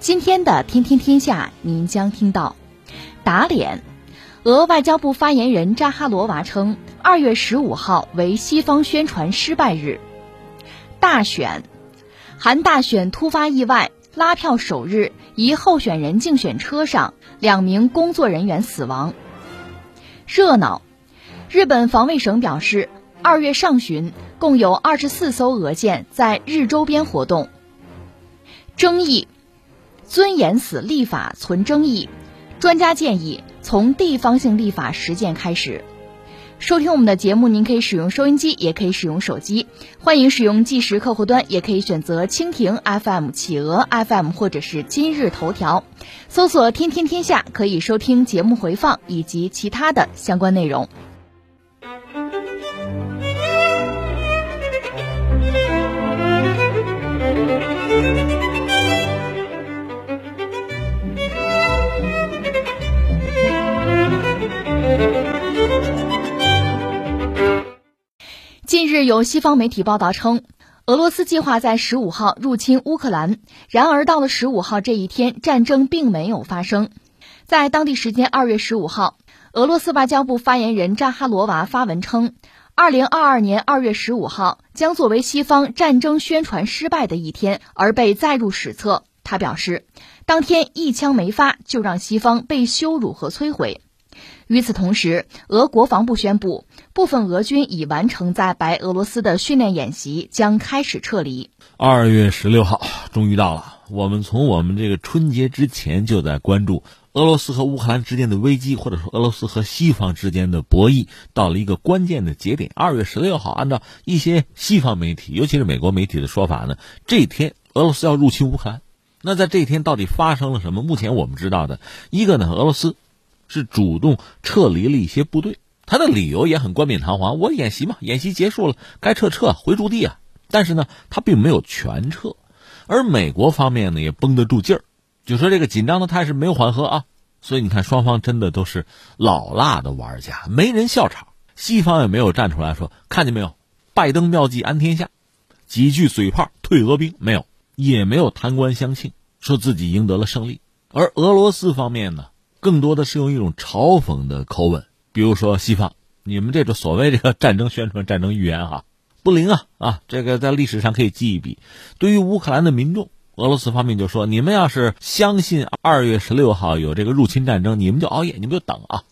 今天的《天天天下》，您将听到：打脸。俄外交部发言人扎哈罗娃称，二月十五号为西方宣传失败日。大选，韩大选突发意外。拉票首日，一候选人竞选车上两名工作人员死亡。热闹，日本防卫省表示，二月上旬共有二十四艘俄舰在日周边活动。争议，尊严死立法存争议，专家建议从地方性立法实践开始。收听我们的节目，您可以使用收音机，也可以使用手机。欢迎使用计时客户端，也可以选择蜻蜓 FM、企鹅 FM 或者是今日头条，搜索“天天天下”，可以收听节目回放以及其他的相关内容。有西方媒体报道称，俄罗斯计划在十五号入侵乌克兰。然而，到了十五号这一天，战争并没有发生。在当地时间二月十五号，俄罗斯外交部发言人扎哈罗娃发文称，二零二二年二月十五号将作为西方战争宣传失败的一天而被载入史册。他表示，当天一枪没发，就让西方被羞辱和摧毁。与此同时，俄国防部宣布，部分俄军已完成在白俄罗斯的训练演习，将开始撤离。二月十六号终于到了，我们从我们这个春节之前就在关注俄罗斯和乌克兰之间的危机，或者说俄罗斯和西方之间的博弈，到了一个关键的节点。二月十六号，按照一些西方媒体，尤其是美国媒体的说法呢，这天俄罗斯要入侵乌克兰。那在这一天到底发生了什么？目前我们知道的一个呢，俄罗斯。是主动撤离了一些部队，他的理由也很冠冕堂皇，我演习嘛，演习结束了，该撤撤回驻地啊。但是呢，他并没有全撤，而美国方面呢也绷得住劲儿，就说这个紧张的态势没有缓和啊。所以你看，双方真的都是老辣的玩家，没人笑场。西方也没有站出来说，看见没有，拜登妙计安天下，几句嘴炮退俄兵没有，也没有弹冠相庆，说自己赢得了胜利。而俄罗斯方面呢？更多的是用一种嘲讽的口吻，比如说西方，你们这种所谓这个战争宣传、战争预言哈，不灵啊啊！这个在历史上可以记一笔。对于乌克兰的民众，俄罗斯方面就说：你们要是相信二月十六号有这个入侵战争，你们就熬夜，你们就等啊。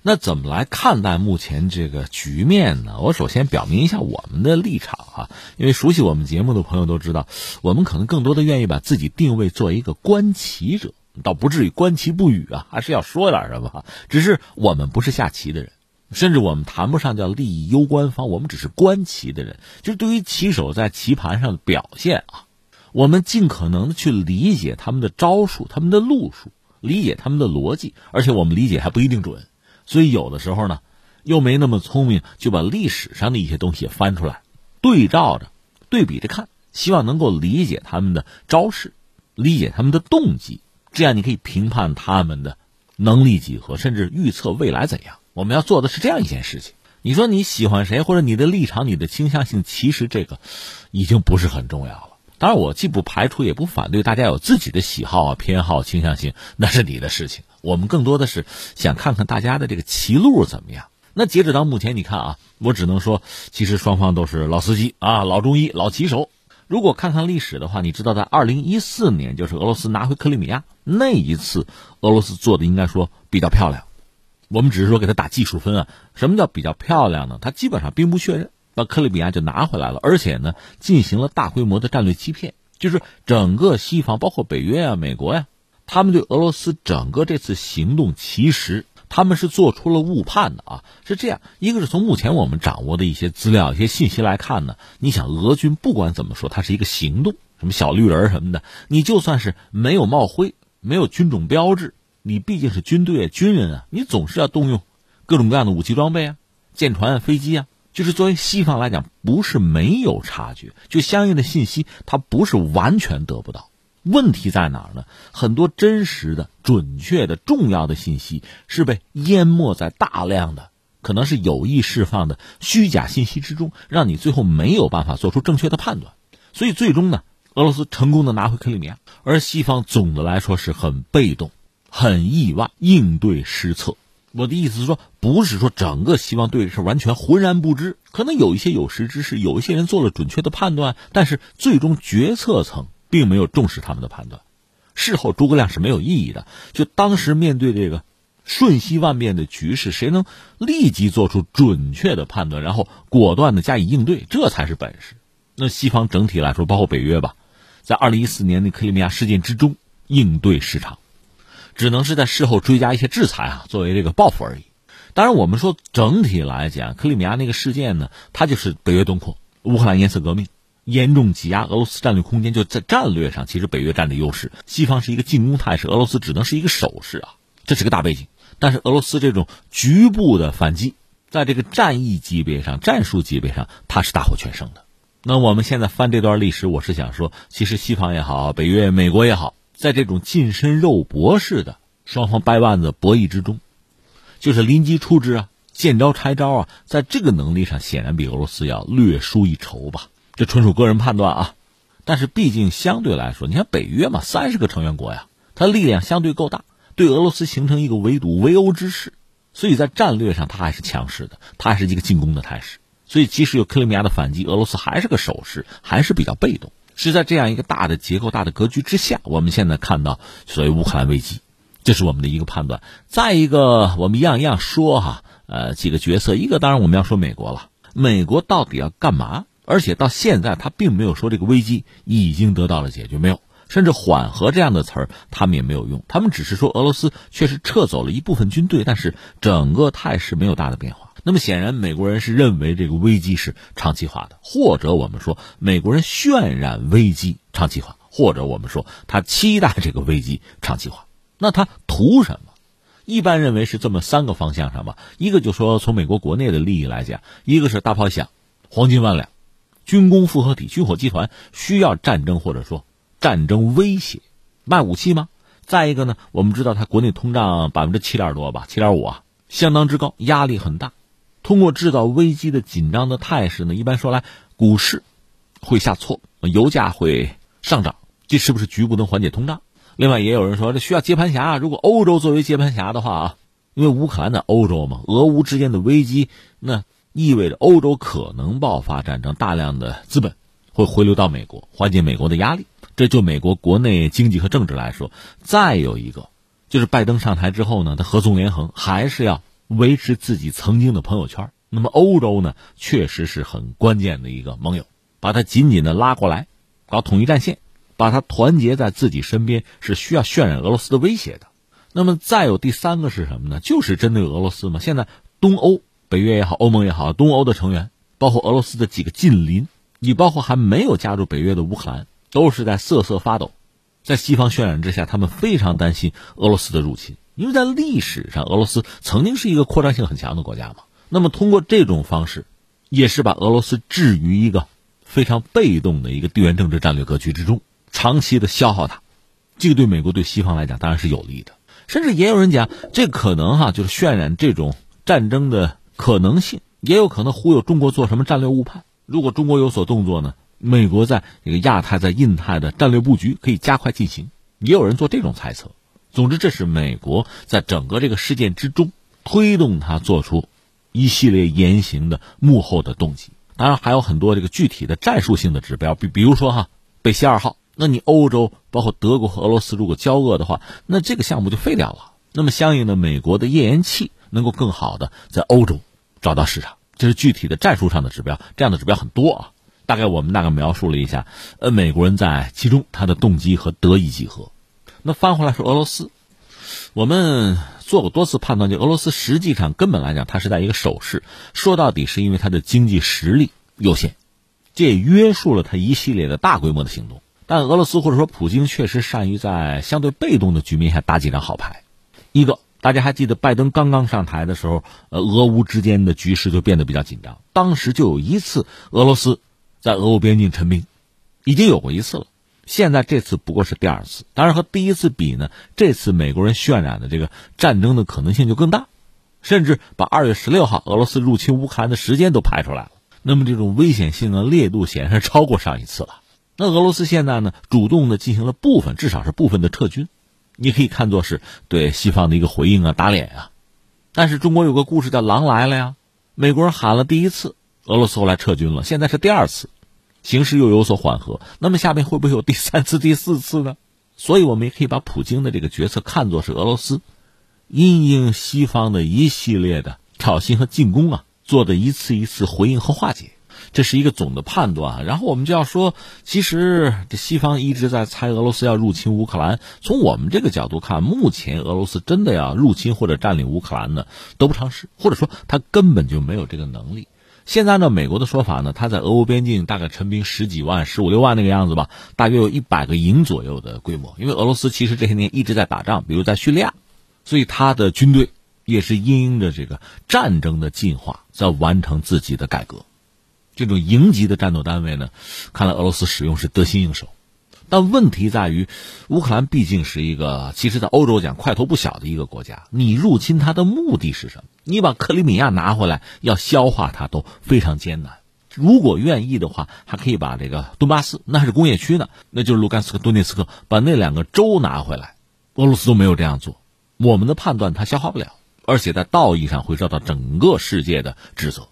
那怎么来看待目前这个局面呢？我首先表明一下我们的立场哈，因为熟悉我们节目的朋友都知道，我们可能更多的愿意把自己定位做一个观棋者。倒不至于观棋不语啊，还是要说点什么。只是我们不是下棋的人，甚至我们谈不上叫利益攸关方，我们只是观棋的人。就是对于棋手在棋盘上的表现啊，我们尽可能的去理解他们的招数、他们的路数，理解他们的逻辑，而且我们理解还不一定准。所以有的时候呢，又没那么聪明，就把历史上的一些东西翻出来，对照着、对比着看，希望能够理解他们的招式，理解他们的动机。这样你可以评判他们的能力几何，甚至预测未来怎样。我们要做的是这样一件事情。你说你喜欢谁，或者你的立场、你的倾向性，其实这个已经不是很重要了。当然，我既不排除，也不反对大家有自己的喜好啊、偏好、倾向性，那是你的事情。我们更多的是想看看大家的这个棋路怎么样。那截止到目前，你看啊，我只能说，其实双方都是老司机啊、老中医、老棋手。如果看看历史的话，你知道在二零一四年，就是俄罗斯拿回克里米亚那一次，俄罗斯做的应该说比较漂亮。我们只是说给他打技术分啊。什么叫比较漂亮呢？他基本上兵不血刃，把克里米亚就拿回来了，而且呢进行了大规模的战略欺骗，就是整个西方，包括北约啊、美国呀，他们对俄罗斯整个这次行动其实。他们是做出了误判的啊，是这样。一个是从目前我们掌握的一些资料、一些信息来看呢，你想俄军不管怎么说，它是一个行动，什么小绿人什么的，你就算是没有帽徽，没有军种标志，你毕竟是军队军人啊，你总是要动用各种各样的武器装备啊，舰船、飞机啊。就是作为西方来讲，不是没有察觉，就相应的信息，它不是完全得不到。问题在哪儿呢？很多真实的、准确的、重要的信息是被淹没在大量的可能是有意释放的虚假信息之中，让你最后没有办法做出正确的判断。所以最终呢，俄罗斯成功的拿回克里米亚，而西方总的来说是很被动、很意外，应对失策。我的意思是说，不是说整个西方对这事完全浑然不知，可能有一些有识之士，有一些人做了准确的判断，但是最终决策层并没有重视他们的判断。事后诸葛亮是没有意义的。就当时面对这个瞬息万变的局势，谁能立即做出准确的判断，然后果断的加以应对，这才是本事。那西方整体来说，包括北约吧，在二零一四年的克里米亚事件之中应对失常。只能是在事后追加一些制裁啊，作为这个报复而已。当然，我们说整体来讲，克里米亚那个事件呢，它就是北约东扩，乌克兰颜色革命，严重挤压俄罗斯战略空间。就在战略上，其实北约占着优势，西方是一个进攻态势，俄罗斯只能是一个守势啊，这是个大背景。但是俄罗斯这种局部的反击，在这个战役级别上、战术级别上，它是大获全胜的。那我们现在翻这段历史，我是想说，其实西方也好，北约、美国也好。在这种近身肉搏式的双方掰腕子博弈之中，就是临机出之啊，见招拆招啊，在这个能力上显然比俄罗斯要略输一筹吧。这纯属个人判断啊，但是毕竟相对来说，你看北约嘛，三十个成员国呀，它力量相对够大，对俄罗斯形成一个围堵、围殴之势，所以在战略上它还是强势的，它还是一个进攻的态势。所以即使有克里米亚的反击，俄罗斯还是个守势，还是比较被动。是在这样一个大的结构、大的格局之下，我们现在看到所谓乌克兰危机，这是我们的一个判断。再一个，我们一样一样说哈，呃，几个角色，一个当然我们要说美国了，美国到底要干嘛？而且到现在他并没有说这个危机已经得到了解决，没有，甚至缓和这样的词儿他们也没有用，他们只是说俄罗斯确实撤走了一部分军队，但是整个态势没有大的变化。那么显然，美国人是认为这个危机是长期化的，或者我们说美国人渲染危机长期化，或者我们说他期待这个危机长期化。那他图什么？一般认为是这么三个方向上吧。一个就说从美国国内的利益来讲，一个是大炮响，黄金万两，军工复合体、军火集团需要战争或者说战争威胁，卖武器吗？再一个呢，我们知道它国内通胀百分之七点多吧，七点五啊，相当之高，压力很大。通过制造危机的紧张的态势呢，一般说来，股市会下挫，油价会上涨，这是不是局部能缓解通胀？另外也有人说，这需要接盘侠。如果欧洲作为接盘侠的话啊，因为乌克兰在欧洲嘛，俄乌之间的危机，那意味着欧洲可能爆发战争，大量的资本会回流到美国，缓解美国的压力。这就美国国内经济和政治来说，再有一个就是拜登上台之后呢，他合纵连横，还是要。维持自己曾经的朋友圈，那么欧洲呢，确实是很关键的一个盟友，把他紧紧的拉过来，搞统一战线，把他团结在自己身边，是需要渲染俄罗斯的威胁的。那么再有第三个是什么呢？就是针对俄罗斯嘛。现在东欧，北约也好，欧盟也好，东欧的成员，包括俄罗斯的几个近邻，你包括还没有加入北约的乌克兰，都是在瑟瑟发抖，在西方渲染之下，他们非常担心俄罗斯的入侵。因为在历史上，俄罗斯曾经是一个扩张性很强的国家嘛。那么通过这种方式，也是把俄罗斯置于一个非常被动的一个地缘政治战略格局之中，长期的消耗它。这个对美国对西方来讲当然是有利的。甚至也有人讲，这可能哈就是渲染这种战争的可能性，也有可能忽悠中国做什么战略误判。如果中国有所动作呢，美国在这个亚太、在印太的战略布局可以加快进行。也有人做这种猜测。总之，这是美国在整个这个事件之中推动他做出一系列言行的幕后的动机。当然，还有很多这个具体的战术性的指标，比比如说哈，北溪二号，那你欧洲包括德国和俄罗斯如果交恶的话，那这个项目就废掉了。那么，相应的，美国的页岩气能够更好的在欧洲找到市场，这是具体的战术上的指标。这样的指标很多啊。大概我们大概描述了一下，呃，美国人在其中他的动机和得意几何。那翻回来说，俄罗斯，我们做过多次判断，就俄罗斯实际上根本来讲，它是在一个守势。说到底，是因为它的经济实力有限，这也约束了它一系列的大规模的行动。但俄罗斯或者说普京确实善于在相对被动的局面下打几张好牌。一个，大家还记得拜登刚刚上台的时候，呃，俄乌之间的局势就变得比较紧张。当时就有一次俄罗斯在俄乌边境陈兵，已经有过一次了。现在这次不过是第二次，当然和第一次比呢，这次美国人渲染的这个战争的可能性就更大，甚至把二月十六号俄罗斯入侵乌克兰的时间都排出来了。那么这种危险性的、烈度显然是超过上一次了。那俄罗斯现在呢，主动的进行了部分，至少是部分的撤军，你可以看作是对西方的一个回应啊、打脸啊。但是中国有个故事叫“狼来了”呀，美国人喊了第一次，俄罗斯后来撤军了，现在是第二次。形势又有所缓和，那么下面会不会有第三次、第四次呢？所以我们也可以把普京的这个角色看作是俄罗斯因应西方的一系列的挑衅和进攻啊，做的一次一次回应和化解，这是一个总的判断。然后我们就要说，其实这西方一直在猜俄罗斯要入侵乌克兰。从我们这个角度看，目前俄罗斯真的要入侵或者占领乌克兰呢，得不偿失，或者说他根本就没有这个能力。现在呢，美国的说法呢，他在俄乌边境大概陈兵十几万、十五六万那个样子吧，大约有一百个营左右的规模。因为俄罗斯其实这些年一直在打仗，比如在叙利亚，所以他的军队也是因应着这个战争的进化，在完成自己的改革。这种营级的战斗单位呢，看来俄罗斯使用是得心应手。但问题在于，乌克兰毕竟是一个，其实在欧洲讲块头不小的一个国家。你入侵它的目的是什么？你把克里米亚拿回来，要消化它都非常艰难。如果愿意的话，还可以把这个顿巴斯，那是工业区呢，那就是卢甘斯克、顿涅茨克，把那两个州拿回来。俄罗斯都没有这样做。我们的判断，它消化不了，而且在道义上会受到整个世界的指责。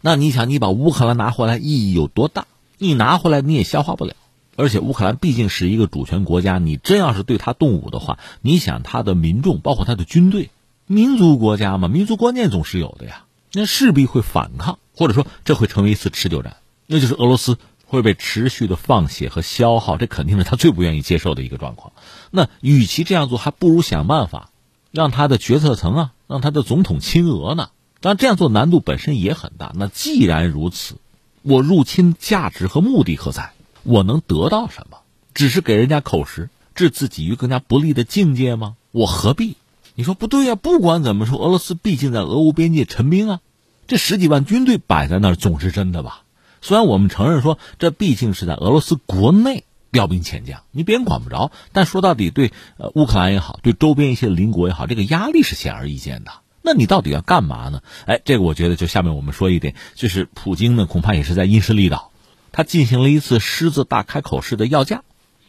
那你想，你把乌克兰拿回来意义有多大？你拿回来你也消化不了。而且乌克兰毕竟是一个主权国家，你真要是对他动武的话，你想他的民众，包括他的军队，民族国家嘛，民族观念总是有的呀，那势必会反抗，或者说这会成为一次持久战，那就是俄罗斯会被持续的放血和消耗，这肯定是他最不愿意接受的一个状况。那与其这样做，还不如想办法让他的决策层啊，让他的总统亲俄呢。当然这样做难度本身也很大。那既然如此，我入侵价值和目的何在？我能得到什么？只是给人家口实，置自己于更加不利的境界吗？我何必？你说不对呀。不管怎么说，俄罗斯毕竟在俄乌边界陈兵啊，这十几万军队摆在那儿总是真的吧？虽然我们承认说这毕竟是在俄罗斯国内调兵遣将，你别人管不着。但说到底，对呃乌克兰也好，对周边一些邻国也好，这个压力是显而易见的。那你到底要干嘛呢？哎，这个我觉得就下面我们说一点，就是普京呢，恐怕也是在因势利导。他进行了一次狮子大开口式的要价，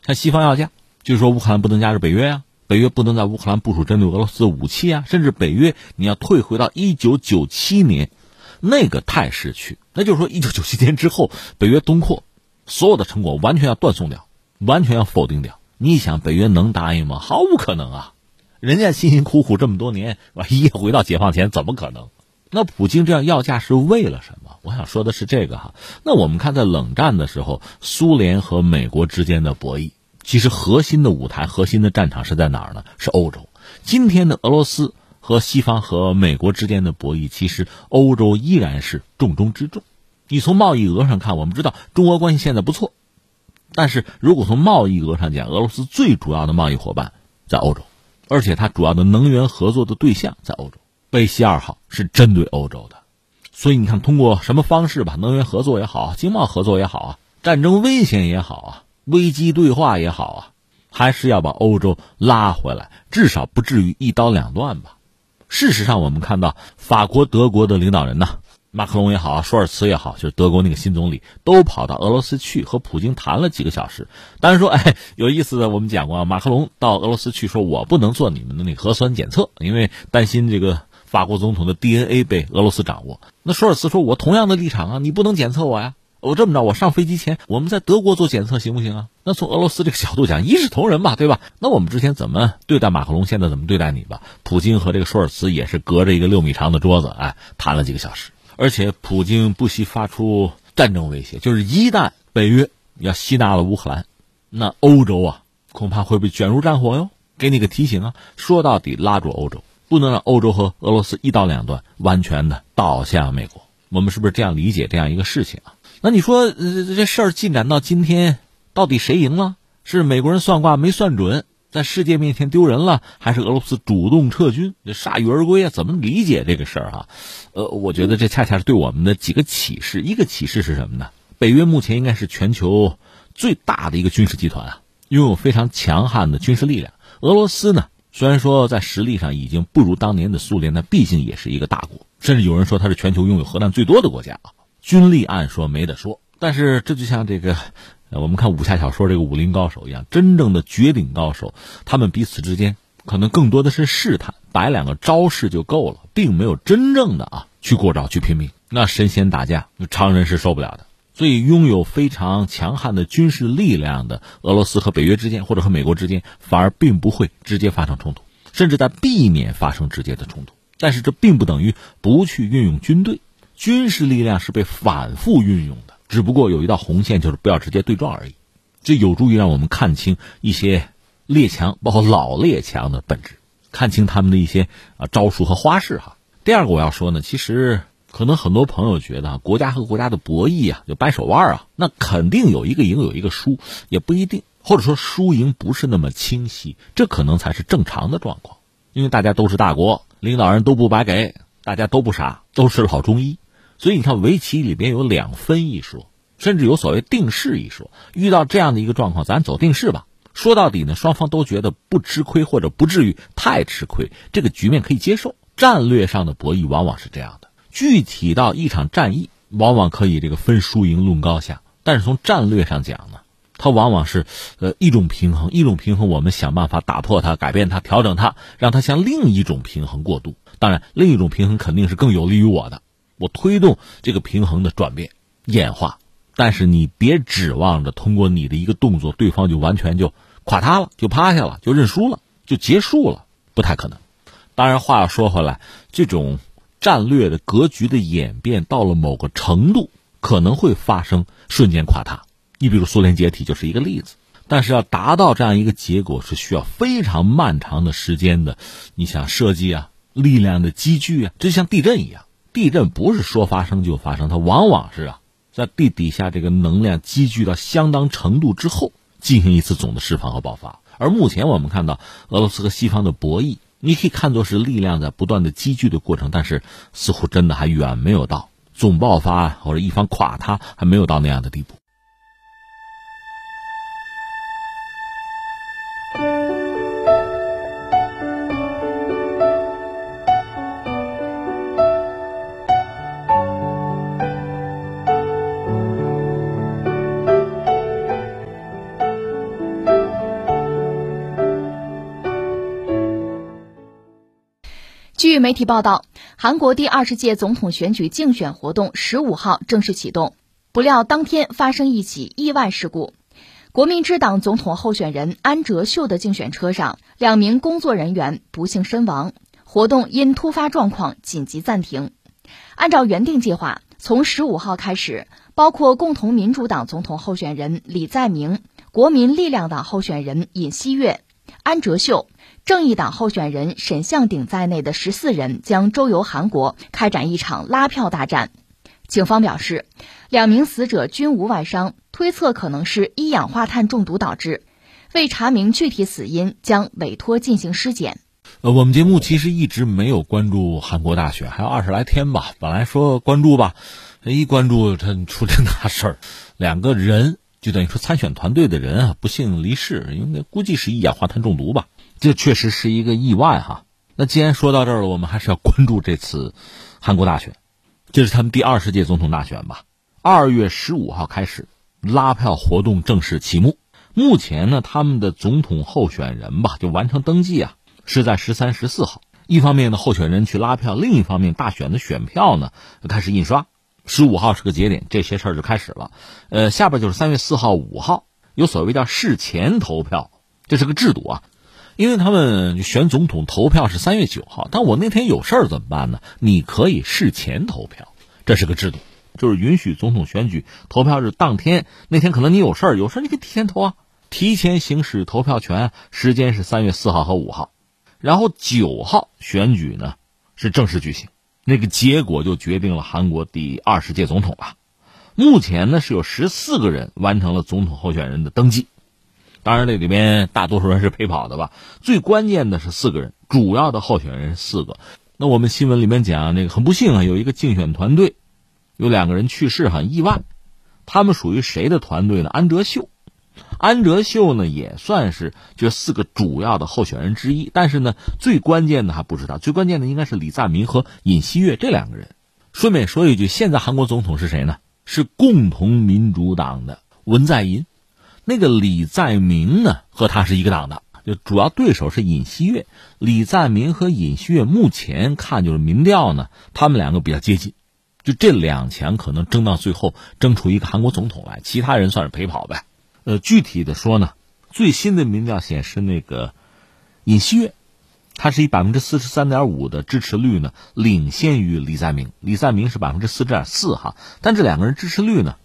向西方要价，就是说乌克兰不能加入北约啊，北约不能在乌克兰部署针对俄罗斯的武器啊，甚至北约你要退回到一九九七年那个态势去，那就是说一九九七年之后北约东扩所有的成果完全要断送掉，完全要否定掉。你想北约能答应吗？毫无可能啊！人家辛辛苦苦这么多年，一夜回到解放前，怎么可能？那普京这样要价是为了什么？我想说的是这个哈。那我们看在冷战的时候，苏联和美国之间的博弈，其实核心的舞台、核心的战场是在哪儿呢？是欧洲。今天的俄罗斯和西方和美国之间的博弈，其实欧洲依然是重中之重。你从贸易额上看，我们知道中俄关系现在不错，但是如果从贸易额上讲，俄罗斯最主要的贸易伙伴在欧洲，而且它主要的能源合作的对象在欧洲。贝西二号是针对欧洲的，所以你看，通过什么方式吧，能源合作也好，经贸合作也好啊，战争危险也好啊，危机对话也好啊，还是要把欧洲拉回来，至少不至于一刀两断吧。事实上，我们看到法国、德国的领导人呢，马克龙也好，舒尔茨也好，就是德国那个新总理，都跑到俄罗斯去和普京谈了几个小时。当然说，哎，有意思的，我们讲过啊，马克龙到俄罗斯去说，我不能做你们的那核酸检测，因为担心这个。法国总统的 DNA 被俄罗斯掌握，那舒尔茨说：“我同样的立场啊，你不能检测我呀。我这么着，我上飞机前我们在德国做检测行不行啊？那从俄罗斯这个角度讲，一视同仁吧，对吧？那我们之前怎么对待马克龙，现在怎么对待你吧？普京和这个舒尔茨也是隔着一个六米长的桌子，哎，谈了几个小时。而且普京不惜发出战争威胁，就是一旦北约要吸纳了乌克兰，那欧洲啊恐怕会被卷入战火哟。给你个提醒啊，说到底拉住欧洲。”不能让欧洲和俄罗斯一刀两断，完全的倒向美国。我们是不是这样理解这样一个事情啊？那你说，这事儿进展到今天，到底谁赢了？是美国人算卦没算准，在世界面前丢人了，还是俄罗斯主动撤军，这铩羽而归啊？怎么理解这个事儿啊？呃，我觉得这恰恰是对我们的几个启示。一个启示是什么呢？北约目前应该是全球最大的一个军事集团啊，拥有非常强悍的军事力量。俄罗斯呢，虽然说在实力上已经不如当年的苏联，但毕竟也是一个大国，甚至有人说它是全球拥有核弹最多的国家啊。军力按说没得说，但是这就像这个，我们看武侠小说这个武林高手一样，真正的绝顶高手，他们彼此之间可能更多的是试探，摆两个招式就够了，并没有真正的啊去过招去拼命。那神仙打架，常人是受不了的。所以，拥有非常强悍的军事力量的俄罗斯和北约之间，或者和美国之间，反而并不会直接发生冲突，甚至在避免发生直接的冲突。但是，这并不等于不去运用军队。军事力量是被反复运用，只不过有一道红线，就是不要直接对撞而已。这有助于让我们看清一些列强，包括老列强的本质，看清他们的一些啊招数和花式哈。第二个我要说呢，其实可能很多朋友觉得国家和国家的博弈啊，就掰手腕啊，那肯定有一个赢，有一个输，也不一定，或者说输赢不是那么清晰，这可能才是正常的状况，因为大家都是大国，领导人都不白给，大家都不傻，都是老中医。所以你看，围棋里边有两分一说，甚至有所谓定式一说。遇到这样的一个状况，咱走定式吧。说到底呢，双方都觉得不吃亏，或者不至于太吃亏，这个局面可以接受。战略上的博弈往往是这样的，具体到一场战役，往往可以这个分输赢论高下。但是从战略上讲呢，它往往是呃一种平衡，一种平衡，我们想办法打破它、改变它、调整它，让它向另一种平衡过渡。当然，另一种平衡肯定是更有利于我的。我推动这个平衡的转变、演化，但是你别指望着通过你的一个动作，对方就完全就垮塌了、就趴下了、就认输了、就结束了，不太可能。当然，话要说回来，这种战略的格局的演变到了某个程度，可能会发生瞬间垮塌。你比如苏联解体就是一个例子。但是要达到这样一个结果，是需要非常漫长的时间的。你想设计啊，力量的积聚啊，这就像地震一样。地震不是说发生就发生，它往往是啊，在地底下这个能量积聚到相当程度之后，进行一次总的释放和爆发。而目前我们看到俄罗斯和西方的博弈，你可以看作是力量在不断的积聚的过程，但是似乎真的还远没有到总爆发或者一方垮塌，还没有到那样的地步。媒体报道，韩国第二十届总统选举竞选活动十五号正式启动，不料当天发生一起意外事故。国民之党总统候选人安哲秀的竞选车上，两名工作人员不幸身亡，活动因突发状况紧急暂停。按照原定计划，从十五号开始，包括共同民主党总统候选人李在明、国民力量党候选人尹锡悦、安哲秀。正义党候选人沈相鼎在内的十四人将周游韩国，开展一场拉票大战。警方表示，两名死者均无外伤，推测可能是一氧化碳中毒导致。为查明具体死因，将委托进行尸检。呃，我们节目其实一直没有关注韩国大选，还有二十来天吧。本来说关注吧，一关注他出这大事儿，两个人就等于说参选团队的人啊不幸离世，应该估计是一氧化碳中毒吧。这确实是一个意外哈。那既然说到这儿了，我们还是要关注这次韩国大选，这是他们第二十届总统大选吧？二月十五号开始拉票活动正式启幕。目前呢，他们的总统候选人吧就完成登记啊，是在十三、十四号。一方面呢，候选人去拉票；另一方面，大选的选票呢开始印刷。十五号是个节点，这些事儿就开始了。呃，下边就是三月四号、五号有所谓叫事前投票，这是个制度啊。因为他们选总统投票是三月九号，但我那天有事儿怎么办呢？你可以事前投票，这是个制度，就是允许总统选举投票日当天那天可能你有事儿，有事儿你可以提前投啊，提前行使投票权，时间是三月四号和五号，然后九号选举呢是正式举行，那个结果就决定了韩国第二十届总统了。目前呢是有十四个人完成了总统候选人的登记，当然这里边大多数人是陪跑的吧。最关键的是四个人，主要的候选人四个。那我们新闻里面讲，那个很不幸啊，有一个竞选团队有两个人去世，很意外。他们属于谁的团队呢？安哲秀，安哲秀呢也算是这四个主要的候选人之一。但是呢，最关键的还不知道，最关键的应该是李在明和尹锡悦这两个人。顺便说一句，现在韩国总统是谁呢？是共同民主党的文在寅。那个李在明呢，和他是一个党的。就主要对手是尹锡悦，李在明和尹锡悦目前看就是民调呢，他们两个比较接近，就这两强可能争到最后，争出一个韩国总统来，其他人算是陪跑呗。呃，具体的说呢，最新的民调显示，那个尹锡悦，他是以百分之四十三点五的支持率呢，领先于李在明，李在明是百分之四十点四哈，但这两个人支持率呢？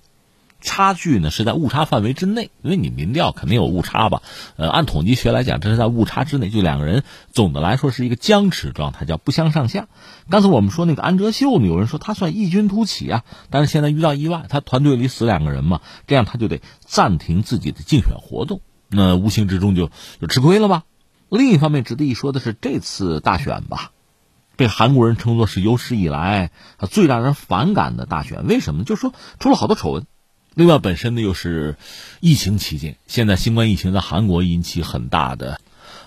差距呢是在误差范围之内，因为你民调肯定有误差吧？呃，按统计学来讲，这是在误差之内。就两个人总的来说是一个僵持状态，叫不相上下。刚才我们说那个安哲秀呢，有人说他算异军突起啊，但是现在遇到意外，他团队里死两个人嘛，这样他就得暂停自己的竞选活动，那无形之中就就吃亏了吧？另一方面，值得一说的是，这次大选吧，被韩国人称作是有史以来最让人反感的大选。为什么？就是说出了好多丑闻。另外，本身呢又是疫情期间，现在新冠疫情在韩国引起很大的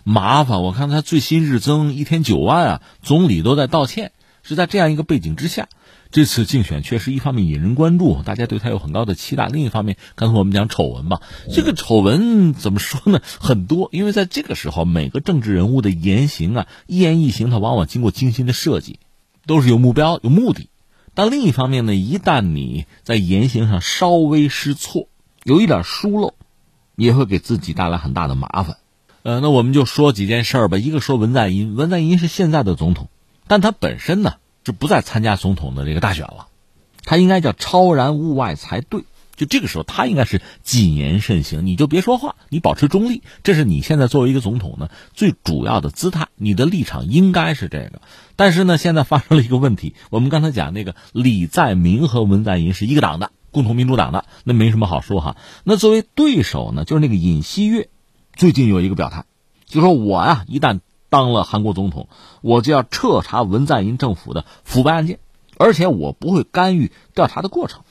麻烦。我看他最新日增一天九万啊，总理都在道歉。是在这样一个背景之下，这次竞选确实一方面引人关注，大家对他有很高的期待；另一方面，刚才我们讲丑闻吧，这个丑闻怎么说呢？很多，因为在这个时候，每个政治人物的言行啊，一言一行，他往往经过精心的设计，都是有目标、有目的。但另一方面呢，一旦你在言行上稍微失错，有一点疏漏，也会给自己带来很大的麻烦。呃，那我们就说几件事儿吧。一个说文在寅，文在寅是现在的总统，但他本身呢是不再参加总统的这个大选了，他应该叫超然物外才对。就这个时候，他应该是谨言慎行，你就别说话，你保持中立，这是你现在作为一个总统呢最主要的姿态，你的立场应该是这个。但是呢，现在发生了一个问题，我们刚才讲那个李在明和文在寅是一个党的，共同民主党的，那没什么好说哈。那作为对手呢，就是那个尹锡悦，最近有一个表态，就说我呀，一旦当了韩国总统，我就要彻查文在寅政府的腐败案件，而且我不会干预调查的过程。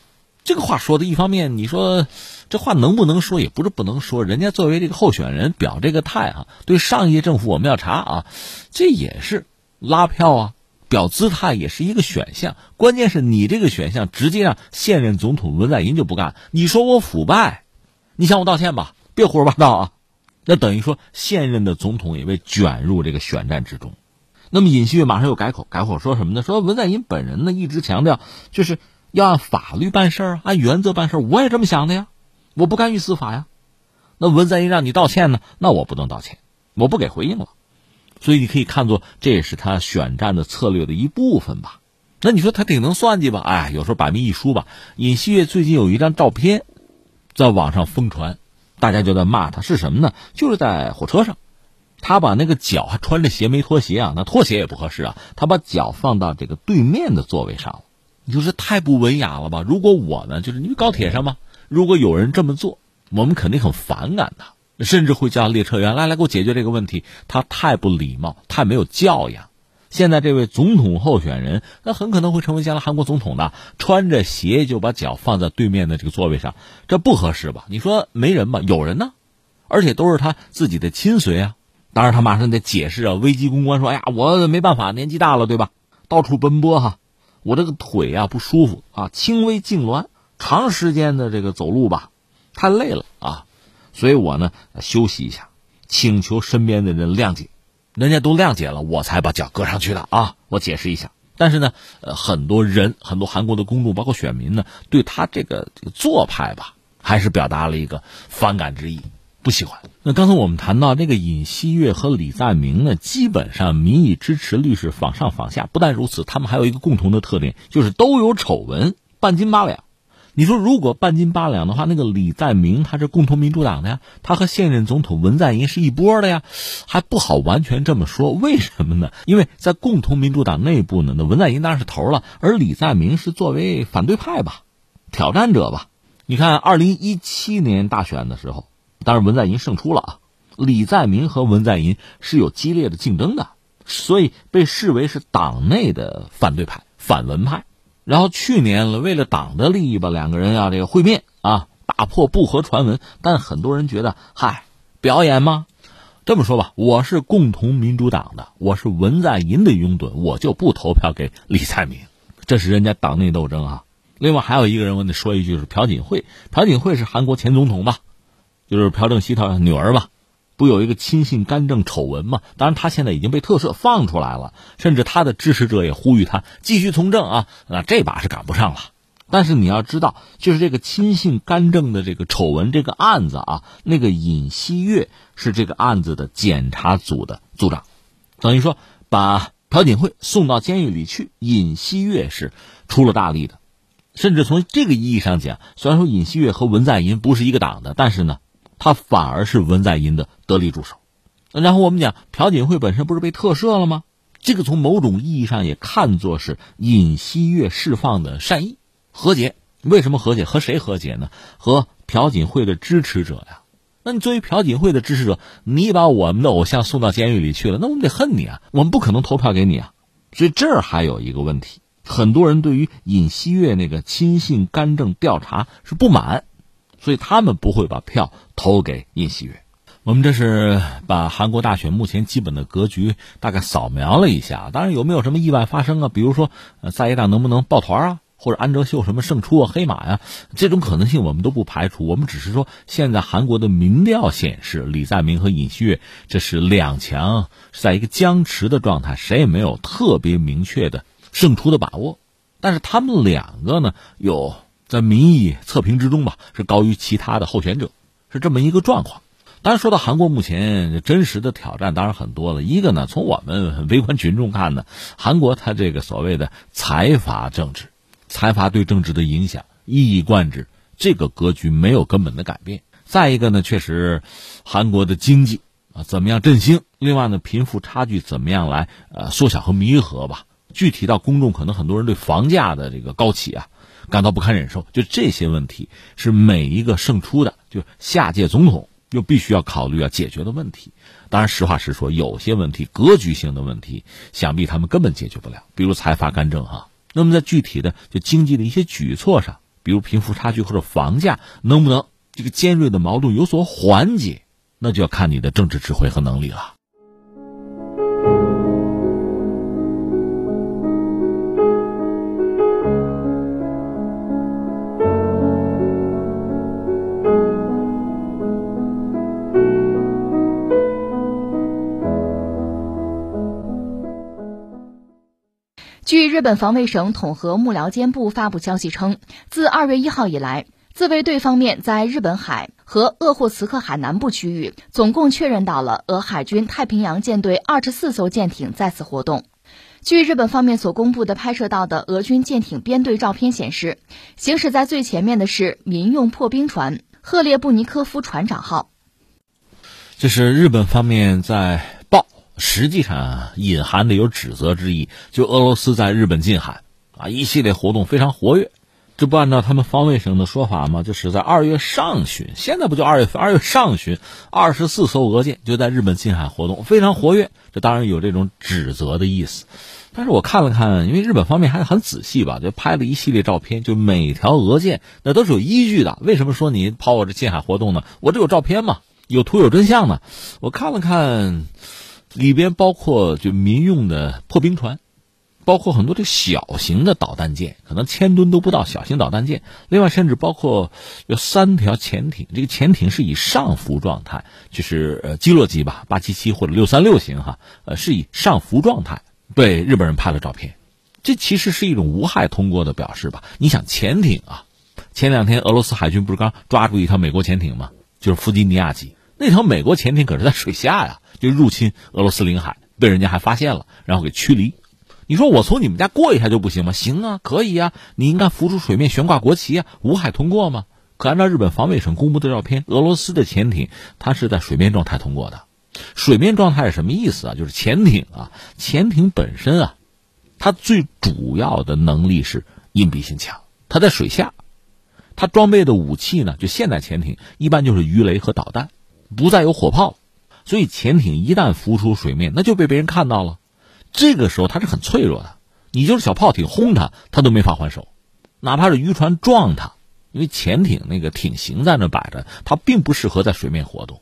这个话说的，一方面你说这话能不能说，也不是不能说。人家作为这个候选人表这个态啊，对上一届政府我们要查啊，这也是拉票啊，表姿态也是一个选项。关键是你这个选项直接让现任总统文在寅就不干，你说我腐败，你向我道歉吧，别胡说八道啊。那等于说现任的总统也被卷入这个选战之中。那么尹锡悦马上又改口，改口说什么呢？说文在寅本人呢一直强调就是。要按法律办事儿，按原则办事儿，我也这么想的呀，我不干预司法呀。那文在寅让你道歉呢，那我不能道歉，我不给回应了。所以你可以看作这也是他选战的策略的一部分吧。那你说他挺能算计吧？哎，有时候百密一疏吧。尹锡悦最近有一张照片在网上疯传，大家就在骂他，是什么呢？就是在火车上，他把那个脚还穿着鞋没脱鞋啊，那脱鞋也不合适啊，他把脚放到这个对面的座位上了。你就是太不文雅了吧？如果我呢，就是因为高铁上嘛，如果有人这么做，我们肯定很反感他，甚至会叫列车员来来给我解决这个问题。他太不礼貌，太没有教养。现在这位总统候选人，那很可能会成为将来韩国总统的，穿着鞋就把脚放在对面的这个座位上，这不合适吧？你说没人吧？有人呢，而且都是他自己的亲随啊。当然他马上得解释啊，危机公关说：“哎呀，我没办法，年纪大了，对吧？到处奔波哈。”我这个腿啊不舒服啊，轻微痉挛，长时间的这个走路吧，太累了啊，所以我呢休息一下，请求身边的人谅解，人家都谅解了，我才把脚搁上去的啊。我解释一下，但是呢，呃，很多人，很多韩国的公众，包括选民呢，对他这个这个做派吧，还是表达了一个反感之意。不喜欢。那刚才我们谈到这个尹锡悦和李在明呢，基本上民意支持率是仿上仿下。不但如此，他们还有一个共同的特点，就是都有丑闻，半斤八两。你说如果半斤八两的话，那个李在明他是共同民主党的呀，他和现任总统文在寅是一波的呀，还不好完全这么说。为什么呢？因为在共同民主党内部呢，那文在寅当然是头了，而李在明是作为反对派吧。挑战者吧。你看，二零一七年大选的时候，当然文在寅胜出了啊，李在明和文在寅是有激烈的竞争的，所以被视为是党内的反对派、反文派。然后去年了，为了党的利益吧，两个人要这个会面啊，打破不和传闻。但很多人觉得，嗨，表演吗？这么说吧，我是共同民主党的，我是文在寅的拥趸，我就不投票给李在明，这是人家党内斗争啊。另外还有一个人，我得说一句，是朴槿惠。朴槿惠是韩国前总统吧，就是朴正熙他女儿吧，不有一个亲信干政丑闻嘛？当然，他现在已经被特赦放出来了，甚至他的支持者也呼吁他继续从政啊。那这把是赶不上了。但是你要知道，就是这个亲信干政的这个丑闻这个案子啊，那个尹锡悦是这个案子的检察组的组长，等于说把朴槿惠送到监狱里去，尹锡悦是出了大力的。甚至从这个意义上讲，虽然说尹锡悦和文在寅不是一个党的，但是呢，他反而是文在寅的得力助手。然后我们讲朴槿惠本身不是被特赦了吗？这个从某种意义上也看作是尹锡悦释放的善意和解。为什么和解？和谁和解呢？和朴槿惠的支持者呀。那你作为朴槿惠的支持者，你把我们的偶像送到监狱里去了，那我们得恨你啊！我们不可能投票给你啊。所以这儿还有一个问题。很多人对于尹锡悦那个亲信干政调查是不满，所以他们不会把票投给尹锡悦。我们这是把韩国大选目前基本的格局大概扫描了一下。当然，有没有什么意外发生啊？比如说，在野党能不能抱团啊？或者安哲秀什么胜出啊？黑马呀？这种可能性我们都不排除。我们只是说，现在韩国的民调显示，李在明和尹锡悦这是两强，在一个僵持的状态，谁也没有特别明确的。胜出的把握，但是他们两个呢，有在民意测评之中吧，是高于其他的候选者，是这么一个状况。当然，说到韩国目前真实的挑战，当然很多了。一个呢，从我们围观群众看呢，韩国它这个所谓的财阀政治，财阀对政治的影响一以贯之，这个格局没有根本的改变。再一个呢，确实韩国的经济啊怎么样振兴？另外呢，贫富差距怎么样来呃缩小和弥合吧？具体到公众，可能很多人对房价的这个高企啊感到不堪忍受。就这些问题，是每一个胜出的就下届总统又必须要考虑要解决的问题。当然，实话实说，有些问题格局性的问题，想必他们根本解决不了。比如财阀干政哈。那么在具体的就经济的一些举措上，比如贫富差距或者房价，能不能这个尖锐的矛盾有所缓解，那就要看你的政治智慧和能力了。据日本防卫省统合幕僚监部发布消息称，自二月一号以来，自卫队方面在日本海和鄂霍茨克海南部区域，总共确认到了俄海军太平洋舰队二十四艘舰艇在此活动。据日本方面所公布的拍摄到的俄军舰艇编队照片显示，行驶在最前面的是民用破冰船“赫列布尼科夫船长号”。这是日本方面在。实际上隐含的有指责之意，就俄罗斯在日本近海啊一系列活动非常活跃，这不按照他们防卫省的说法吗？就是在二月上旬，现在不就二月份？二月上旬，二十四艘俄舰就在日本近海活动，非常活跃。这当然有这种指责的意思，但是我看了看，因为日本方面还是很仔细吧，就拍了一系列照片，就每条俄舰那都是有依据的。为什么说你跑我这近海活动呢？我这有照片嘛，有图有真相呢。我看了看。里边包括就民用的破冰船，包括很多这小型的导弹舰，可能千吨都不到小型导弹舰。另外，甚至包括有三条潜艇，这个潜艇是以上浮状态，就是呃基洛级吧，八七七或者六三六型哈，呃是以上浮状态被日本人拍了照片。这其实是一种无害通过的表示吧？你想潜艇啊，前两天俄罗斯海军不是刚抓住一条美国潜艇吗？就是弗吉尼亚级。那条美国潜艇可是在水下呀，就入侵俄罗斯领海，被人家还发现了，然后给驱离。你说我从你们家过一下就不行吗？行啊，可以啊，你应该浮出水面，悬挂国旗啊，无海通过吗？可按照日本防卫省公布的照片，俄罗斯的潜艇它是在水面状态通过的。水面状态是什么意思啊？就是潜艇啊，潜艇本身啊，它最主要的能力是隐蔽性强，它在水下。它装备的武器呢，就现代潜艇一般就是鱼雷和导弹，不再有火炮，所以潜艇一旦浮出水面，那就被别人看到了。这个时候它是很脆弱的，你就是小炮艇轰它，它都没法还手，哪怕是渔船撞它，因为潜艇那个艇型在那摆着，它并不适合在水面活动，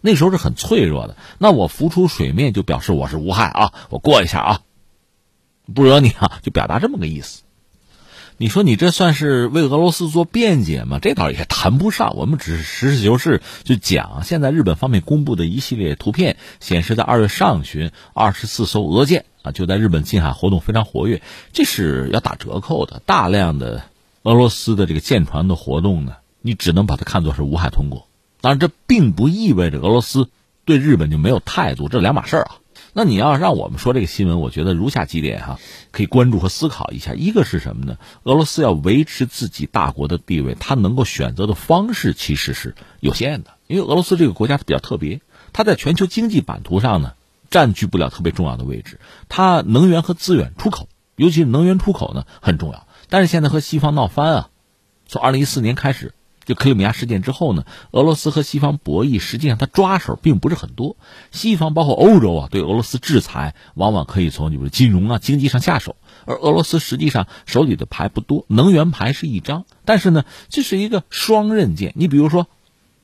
那时候是很脆弱的。那我浮出水面就表示我是无害啊，我过一下啊，不惹你啊，就表达这么个意思。你说你这算是为俄罗斯做辩解吗？这倒也谈不上。我们只是实事求是就讲，现在日本方面公布的一系列图片显示，在二月上旬，二十四艘俄舰啊就在日本近海活动非常活跃，这是要打折扣的。大量的俄罗斯的这个舰船的活动呢，你只能把它看作是无害通过。当然，这并不意味着俄罗斯对日本就没有态度，这两码事儿啊。那你要让我们说这个新闻，我觉得如下几点哈，可以关注和思考一下。一个是什么呢？俄罗斯要维持自己大国的地位，它能够选择的方式其实是有限的。因为俄罗斯这个国家比较特别，它在全球经济版图上呢占据不了特别重要的位置。它能源和资源出口，尤其是能源出口呢很重要。但是现在和西方闹翻啊，从二零一四年开始。就克里米亚事件之后呢，俄罗斯和西方博弈，实际上他抓手并不是很多。西方包括欧洲啊，对俄罗斯制裁往往可以从就是金融啊、经济上下手，而俄罗斯实际上手里的牌不多，能源牌是一张，但是呢，这是一个双刃剑。你比如说，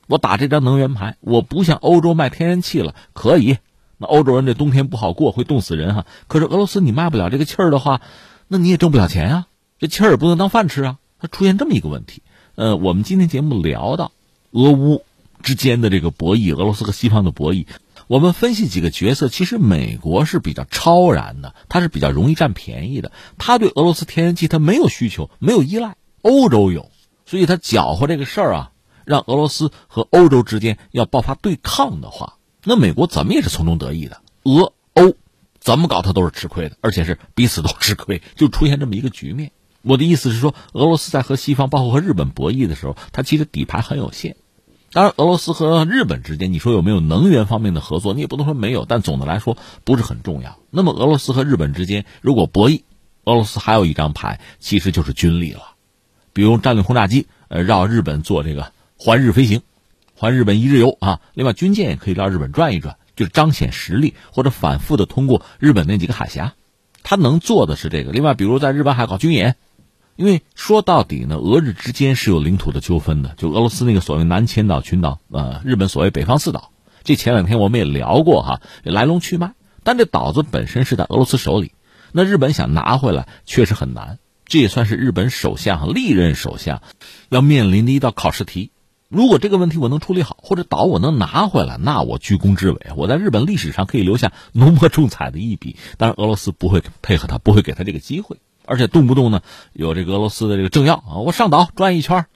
我打这张能源牌，我不像欧洲卖天然气了，可以，那欧洲人这冬天不好过，会冻死人哈。可是俄罗斯你卖不了这个气儿的话，那你也挣不了钱啊，这气儿也不能当饭吃啊，它出现这么一个问题。呃，我们今天节目聊到俄乌之间的这个博弈，俄罗斯和西方的博弈，我们分析几个角色。其实美国是比较超然的，它是比较容易占便宜的。它对俄罗斯天然气它没有需求，没有依赖，欧洲有，所以它搅和这个事儿啊，让俄罗斯和欧洲之间要爆发对抗的话，那美国怎么也是从中得益的。俄欧怎么搞，它都是吃亏的，而且是彼此都吃亏，就出现这么一个局面。我的意思是说，俄罗斯在和西方，包括和日本博弈的时候，它其实底牌很有限。当然，俄罗斯和日本之间，你说有没有能源方面的合作？你也不能说没有，但总的来说不是很重要。那么，俄罗斯和日本之间如果博弈，俄罗斯还有一张牌，其实就是军力了。比如战略轰炸机，呃，绕日本做这个环日飞行，环日本一日游啊。另外，军舰也可以绕日本转一转，就彰显实力，或者反复的通过日本那几个海峡，他能做的是这个。另外，比如在日本海搞军演。因为说到底呢，俄日之间是有领土的纠纷的。就俄罗斯那个所谓南千岛群岛，呃，日本所谓北方四岛，这前两天我们也聊过哈，来龙去脉。但这岛子本身是在俄罗斯手里，那日本想拿回来确实很难。这也算是日本首相历任首相要面临的一道考试题。如果这个问题我能处理好，或者岛我能拿回来，那我居功至伟，我在日本历史上可以留下浓墨重彩的一笔。当然，俄罗斯不会配合他，不会给他这个机会。而且动不动呢，有这个俄罗斯的这个政要啊，我上岛转一圈，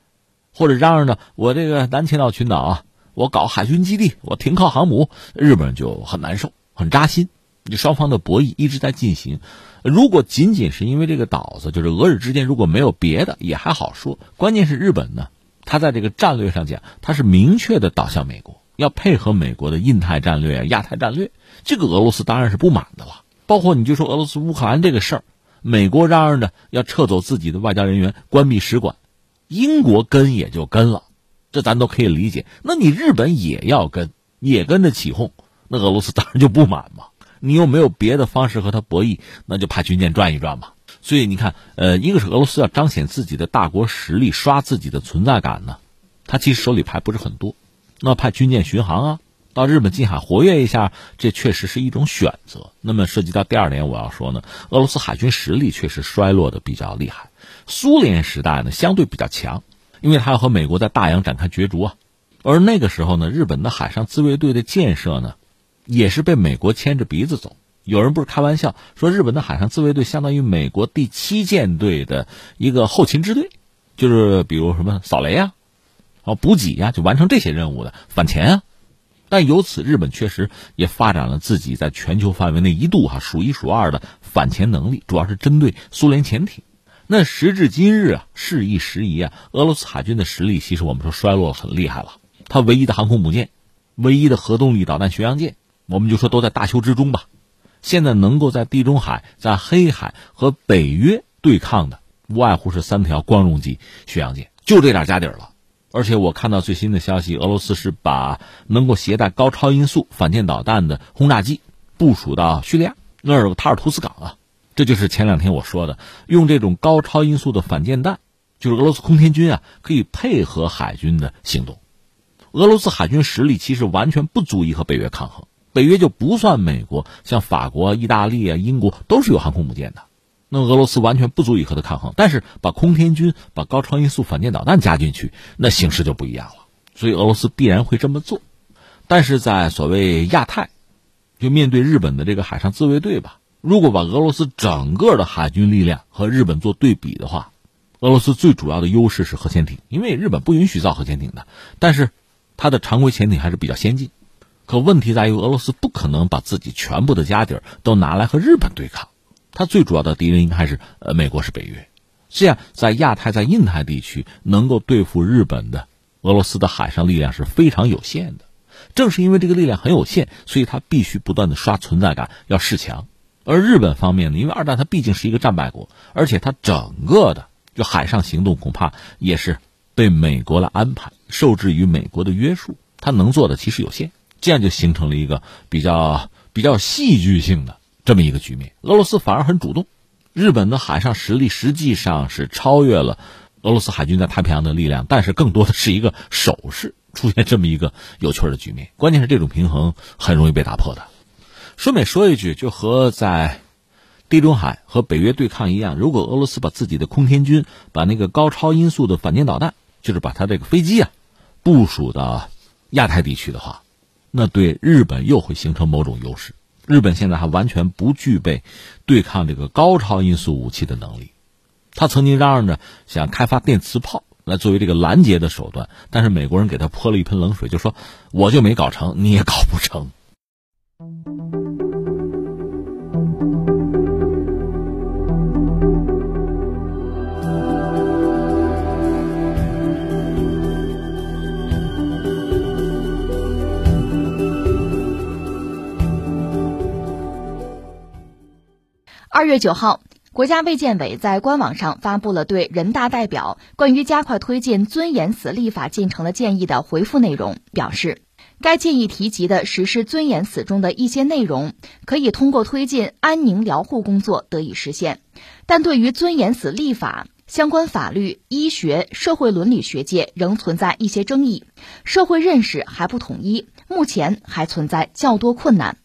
或者嚷嚷着我这个南千岛群岛啊，我搞海军基地，我停靠航母，日本就很难受，很扎心。这双方的博弈一直在进行。如果仅仅是因为这个岛子，就是俄日之间如果没有别的，也还好说。关键是日本呢，他在这个战略上讲，他是明确的倒向美国，要配合美国的印太战略、亚太战略。这个俄罗斯当然是不满的了。包括你就说俄罗斯乌克兰这个事儿。美国嚷嚷着要撤走自己的外交人员，关闭使馆，英国跟也就跟了，这咱都可以理解。那你日本也要跟，也跟着起哄，那俄罗斯当然就不满嘛。你又没有别的方式和他博弈，那就派军舰转一转嘛。所以你看，呃，一个是俄罗斯要彰显自己的大国实力，刷自己的存在感呢，他其实手里牌不是很多，那派军舰巡航啊。到日本近海活跃一下，这确实是一种选择。那么涉及到第二点，我要说呢，俄罗斯海军实力确实衰落的比较厉害。苏联时代呢，相对比较强，因为它要和美国在大洋展开角逐啊。而那个时候呢，日本的海上自卫队的建设呢，也是被美国牵着鼻子走。有人不是开玩笑说，日本的海上自卫队相当于美国第七舰队的一个后勤支队，就是比如什么扫雷啊，啊补给呀，就完成这些任务的反潜啊。但由此，日本确实也发展了自己在全球范围内一度哈数一数二的反潜能力，主要是针对苏联潜艇。那时至今日啊，事已时移啊，俄罗斯海军的实力其实我们说衰落很厉害了。它唯一的航空母舰、唯一的核动力导弹巡洋舰，我们就说都在大修之中吧。现在能够在地中海、在黑海和北约对抗的，无外乎是三条光荣级巡洋舰，就这点家底儿了。而且我看到最新的消息，俄罗斯是把能够携带高超音速反舰导弹的轰炸机部署到叙利亚那儿有塔尔图斯港啊。这就是前两天我说的，用这种高超音速的反舰弹，就是俄罗斯空天军啊，可以配合海军的行动。俄罗斯海军实力其实完全不足以和北约抗衡，北约就不算美国，像法国、意大利啊、英国都是有航空母舰的。那俄罗斯完全不足以和他抗衡，但是把空天军、把高超音速反舰导弹加进去，那形势就不一样了。所以俄罗斯必然会这么做。但是在所谓亚太，就面对日本的这个海上自卫队吧，如果把俄罗斯整个的海军力量和日本做对比的话，俄罗斯最主要的优势是核潜艇，因为日本不允许造核潜艇的，但是它的常规潜艇还是比较先进。可问题在于，俄罗斯不可能把自己全部的家底儿都拿来和日本对抗。他最主要的敌人应该还是呃美国是北约，这样在亚太在印太地区能够对付日本的俄罗斯的海上力量是非常有限的。正是因为这个力量很有限，所以他必须不断的刷存在感，要示强。而日本方面呢，因为二战它毕竟是一个战败国，而且它整个的就海上行动恐怕也是被美国来安排，受制于美国的约束，他能做的其实有限。这样就形成了一个比较比较戏剧性的。这么一个局面，俄罗斯反而很主动。日本的海上实力实际上是超越了俄罗斯海军在太平洋的力量，但是更多的是一个手势，出现这么一个有趣的局面。关键是这种平衡很容易被打破的。顺便说一句，就和在地中海和北约对抗一样，如果俄罗斯把自己的空天军、把那个高超音速的反舰导弹，就是把它这个飞机啊部署到亚太地区的话，那对日本又会形成某种优势。日本现在还完全不具备对抗这个高超音速武器的能力。他曾经嚷嚷着想开发电磁炮来作为这个拦截的手段，但是美国人给他泼了一盆冷水，就说我就没搞成，你也搞不成。二月九号，国家卫健委在官网上发布了对人大代表关于加快推进尊严死立法进程的建议的回复内容，表示，该建议提及的实施尊严死中的一些内容，可以通过推进安宁疗护工作得以实现，但对于尊严死立法相关法律、医学、社会伦理学界仍存在一些争议，社会认识还不统一，目前还存在较多困难。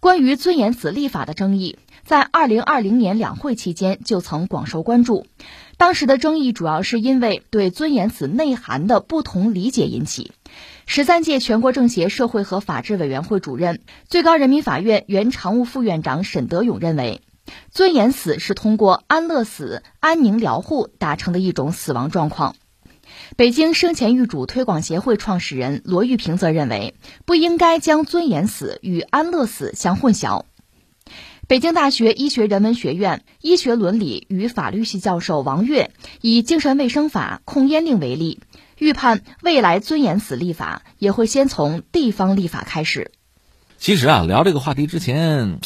关于尊严死立法的争议。在二零二零年两会期间就曾广受关注，当时的争议主要是因为对尊严死内涵的不同理解引起。十三届全国政协社会和法制委员会主任、最高人民法院原常务副院长沈德勇认为，尊严死是通过安乐死、安宁疗护达成的一种死亡状况。北京生前预嘱推广协会创始人罗玉平则认为，不应该将尊严死与安乐死相混淆。北京大学医学人文学院医学伦理与法律系教授王悦以精神卫生法控烟令为例，预判未来尊严死立法也会先从地方立法开始。其实啊，聊这个话题之前，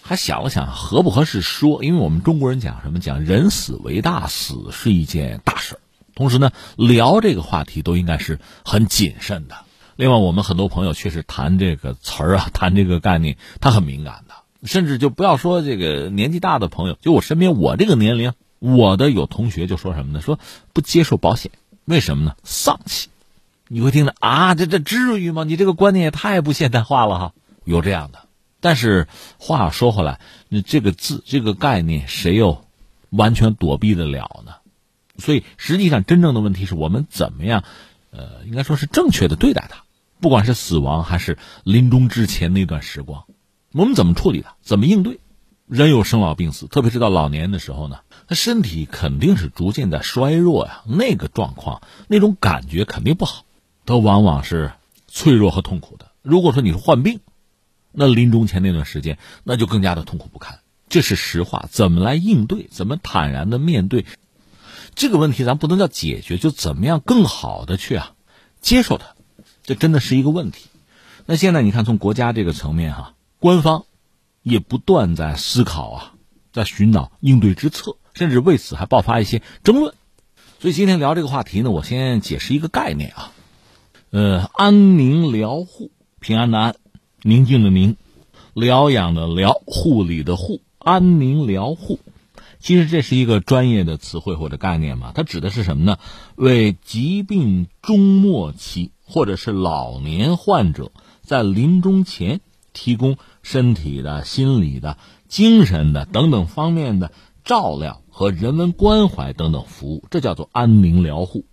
还想了想合不合适说，因为我们中国人讲什么讲人死为大，死是一件大事儿同时呢，聊这个话题都应该是很谨慎的。另外，我们很多朋友确实谈这个词儿啊，谈这个概念，他很敏感。甚至就不要说这个年纪大的朋友，就我身边我这个年龄，我的有同学就说什么呢？说不接受保险，为什么呢？丧气。你会听着啊，这这至于吗？你这个观念也太不现代化了哈。有这样的，但是话说回来，你这个字这个概念，谁又完全躲避得了呢？所以实际上真正的问题是我们怎么样，呃，应该说是正确的对待它，不管是死亡还是临终之前那段时光。我们怎么处理它？怎么应对？人有生老病死，特别是到老年的时候呢，他身体肯定是逐渐在衰弱呀。那个状况，那种感觉肯定不好，他往往是脆弱和痛苦的。如果说你是患病，那临终前那段时间，那就更加的痛苦不堪。这是实话。怎么来应对？怎么坦然的面对这个问题？咱不能叫解决，就怎么样更好的去啊接受它？这真的是一个问题。那现在你看，从国家这个层面哈。官方也不断在思考啊，在寻找应对之策，甚至为此还爆发一些争论。所以今天聊这个话题呢，我先解释一个概念啊，呃，安宁疗护，平安的安，宁静的宁，疗养的疗，护理的护，安宁疗护。其实这是一个专业的词汇或者概念嘛，它指的是什么呢？为疾病终末期或者是老年患者在临终前提供身体的、心理的、精神的等等方面的照料和人文关怀等等服务，这叫做安宁疗护，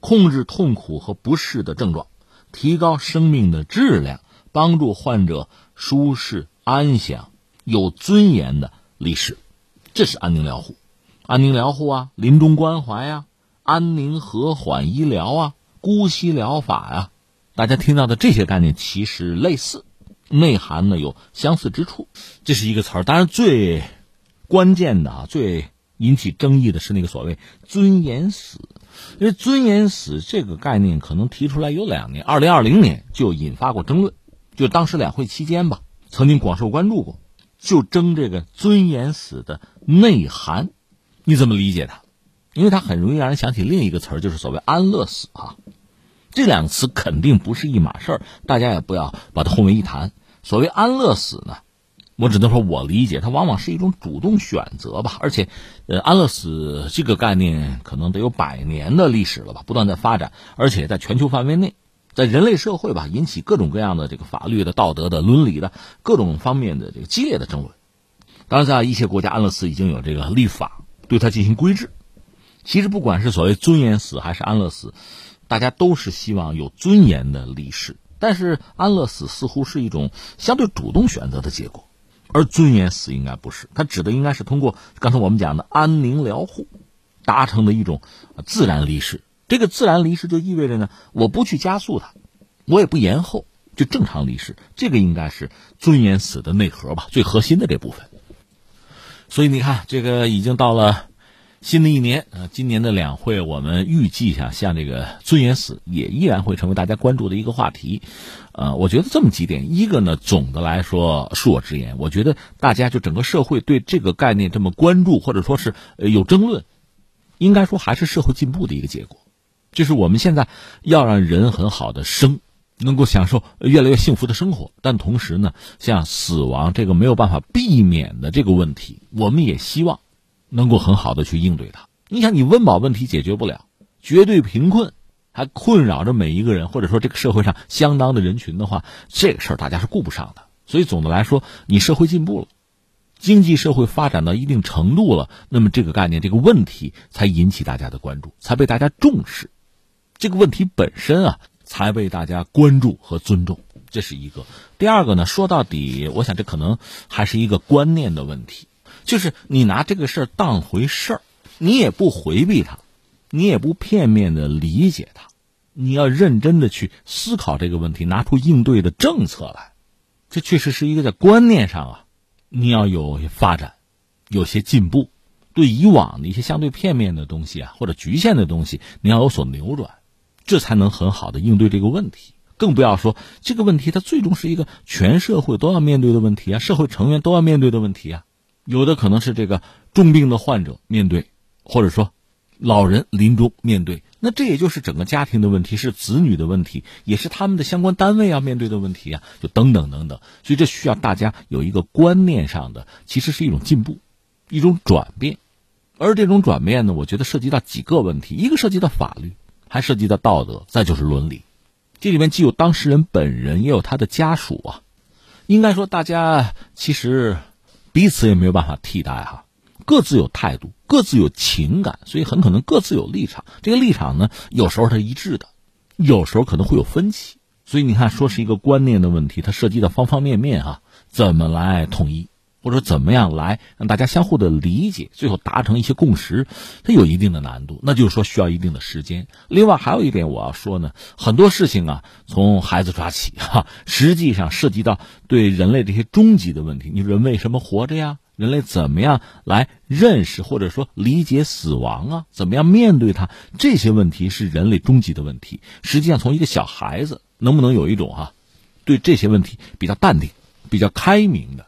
控制痛苦和不适的症状，提高生命的质量，帮助患者舒适安详、有尊严的离世。这是安宁疗护，安宁疗护啊，临终关怀呀，安宁和缓医疗啊，姑息疗法呀，大家听到的这些概念其实类似，内涵呢有相似之处。这是一个词儿，当然最关键的啊，最引起争议的是那个所谓尊严死，因为尊严死这个概念可能提出来有两年，二零二零年就引发过争论，就当时两会期间吧，曾经广受关注过。就争这个尊严死的内涵，你怎么理解它？因为它很容易让人想起另一个词儿，就是所谓安乐死啊。这两个词肯定不是一码事儿，大家也不要把它混为一谈。所谓安乐死呢，我只能说我理解它往往是一种主动选择吧。而且，呃，安乐死这个概念可能得有百年的历史了吧，不断在发展，而且在全球范围内。在人类社会吧，引起各种各样的这个法律的、道德的、伦理的各种方面的这个激烈的争论。当然，在一些国家，安乐死已经有这个立法对它进行规制。其实，不管是所谓尊严死还是安乐死，大家都是希望有尊严的离世。但是，安乐死似乎是一种相对主动选择的结果，而尊严死应该不是。它指的应该是通过刚才我们讲的安宁疗护达成的一种自然离世。这个自然离世就意味着呢，我不去加速它，我也不延后，就正常离世。这个应该是尊严死的内核吧，最核心的这部分。所以你看，这个已经到了新的一年啊，今年的两会，我们预计下，像这个尊严死也依然会成为大家关注的一个话题。呃，我觉得这么几点，一个呢，总的来说，恕我直言，我觉得大家就整个社会对这个概念这么关注，或者说是有争论，应该说还是社会进步的一个结果。就是我们现在要让人很好的生，能够享受越来越幸福的生活，但同时呢，像死亡这个没有办法避免的这个问题，我们也希望能够很好的去应对它。你想，你温饱问题解决不了，绝对贫困还困扰着每一个人，或者说这个社会上相当的人群的话，这个事儿大家是顾不上的。所以总的来说，你社会进步了，经济社会发展到一定程度了，那么这个概念、这个问题才引起大家的关注，才被大家重视。这个问题本身啊，才被大家关注和尊重，这是一个。第二个呢，说到底，我想这可能还是一个观念的问题，就是你拿这个事儿当回事儿，你也不回避它，你也不片面的理解它，你要认真的去思考这个问题，拿出应对的政策来。这确实是一个在观念上啊，你要有发展，有些进步，对以往的一些相对片面的东西啊，或者局限的东西，你要有所扭转。这才能很好的应对这个问题，更不要说这个问题，它最终是一个全社会都要面对的问题啊，社会成员都要面对的问题啊。有的可能是这个重病的患者面对，或者说老人临终面对，那这也就是整个家庭的问题，是子女的问题，也是他们的相关单位要面对的问题啊，就等等等等。所以这需要大家有一个观念上的，其实是一种进步，一种转变。而这种转变呢，我觉得涉及到几个问题，一个涉及到法律。还涉及到道德，再就是伦理，这里面既有当事人本人，也有他的家属啊。应该说，大家其实彼此也没有办法替代哈，各自有态度，各自有情感，所以很可能各自有立场。这个立场呢，有时候它一致的，有时候可能会有分歧。所以你看，说是一个观念的问题，它涉及到方方面面啊，怎么来统一？或者怎么样来让大家相互的理解，最后达成一些共识，它有一定的难度，那就是说需要一定的时间。另外还有一点我要说呢，很多事情啊，从孩子抓起哈，实际上涉及到对人类这些终极的问题。你人为什么活着呀？人类怎么样来认识或者说理解死亡啊？怎么样面对它？这些问题是人类终极的问题。实际上，从一个小孩子能不能有一种哈，对这些问题比较淡定、比较开明的。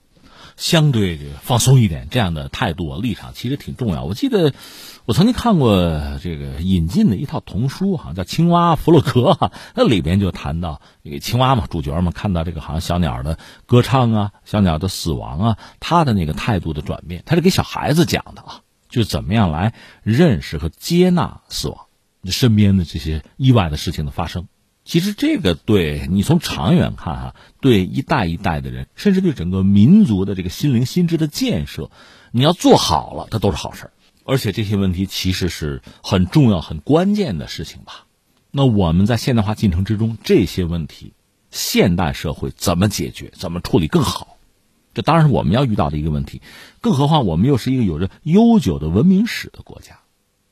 相对这个放松一点，这样的态度啊立场其实挺重要。我记得我曾经看过这个引进的一套童书，哈，叫《青蛙弗洛格》，那里边就谈到青蛙嘛，主角嘛，看到这个好像小鸟的歌唱啊，小鸟的死亡啊，他的那个态度的转变，他是给小孩子讲的啊，就怎么样来认识和接纳死亡，身边的这些意外的事情的发生。其实这个对你从长远看哈，对一代一代的人，甚至对整个民族的这个心灵心智的建设，你要做好了，它都是好事而且这些问题其实是很重要、很关键的事情吧。那我们在现代化进程之中，这些问题，现代社会怎么解决、怎么处理更好？这当然是我们要遇到的一个问题。更何况我们又是一个有着悠久的文明史的国家。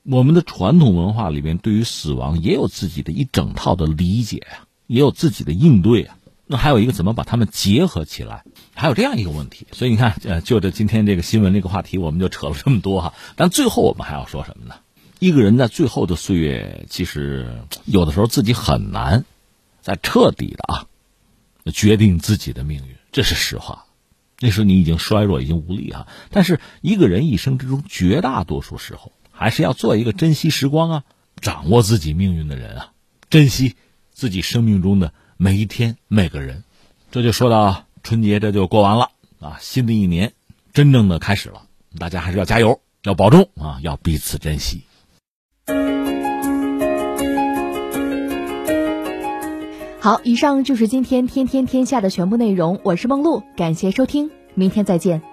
我们的传统文化里面，对于死亡也有自己的一整套的理解啊，也有自己的应对啊。那还有一个怎么把它们结合起来，还有这样一个问题。所以你看，呃，就着今天这个新闻这个话题，我们就扯了这么多哈。但最后我们还要说什么呢？一个人在最后的岁月，其实有的时候自己很难再彻底的啊决定自己的命运，这是实话。那时候你已经衰弱，已经无力啊。但是一个人一生之中，绝大多数时候。还是要做一个珍惜时光啊，掌握自己命运的人啊，珍惜自己生命中的每一天每个人。这就说到春节，这就过完了啊，新的一年真正的开始了，大家还是要加油，要保重啊，要彼此珍惜。好，以上就是今天天天天下的全部内容，我是梦露，感谢收听，明天再见。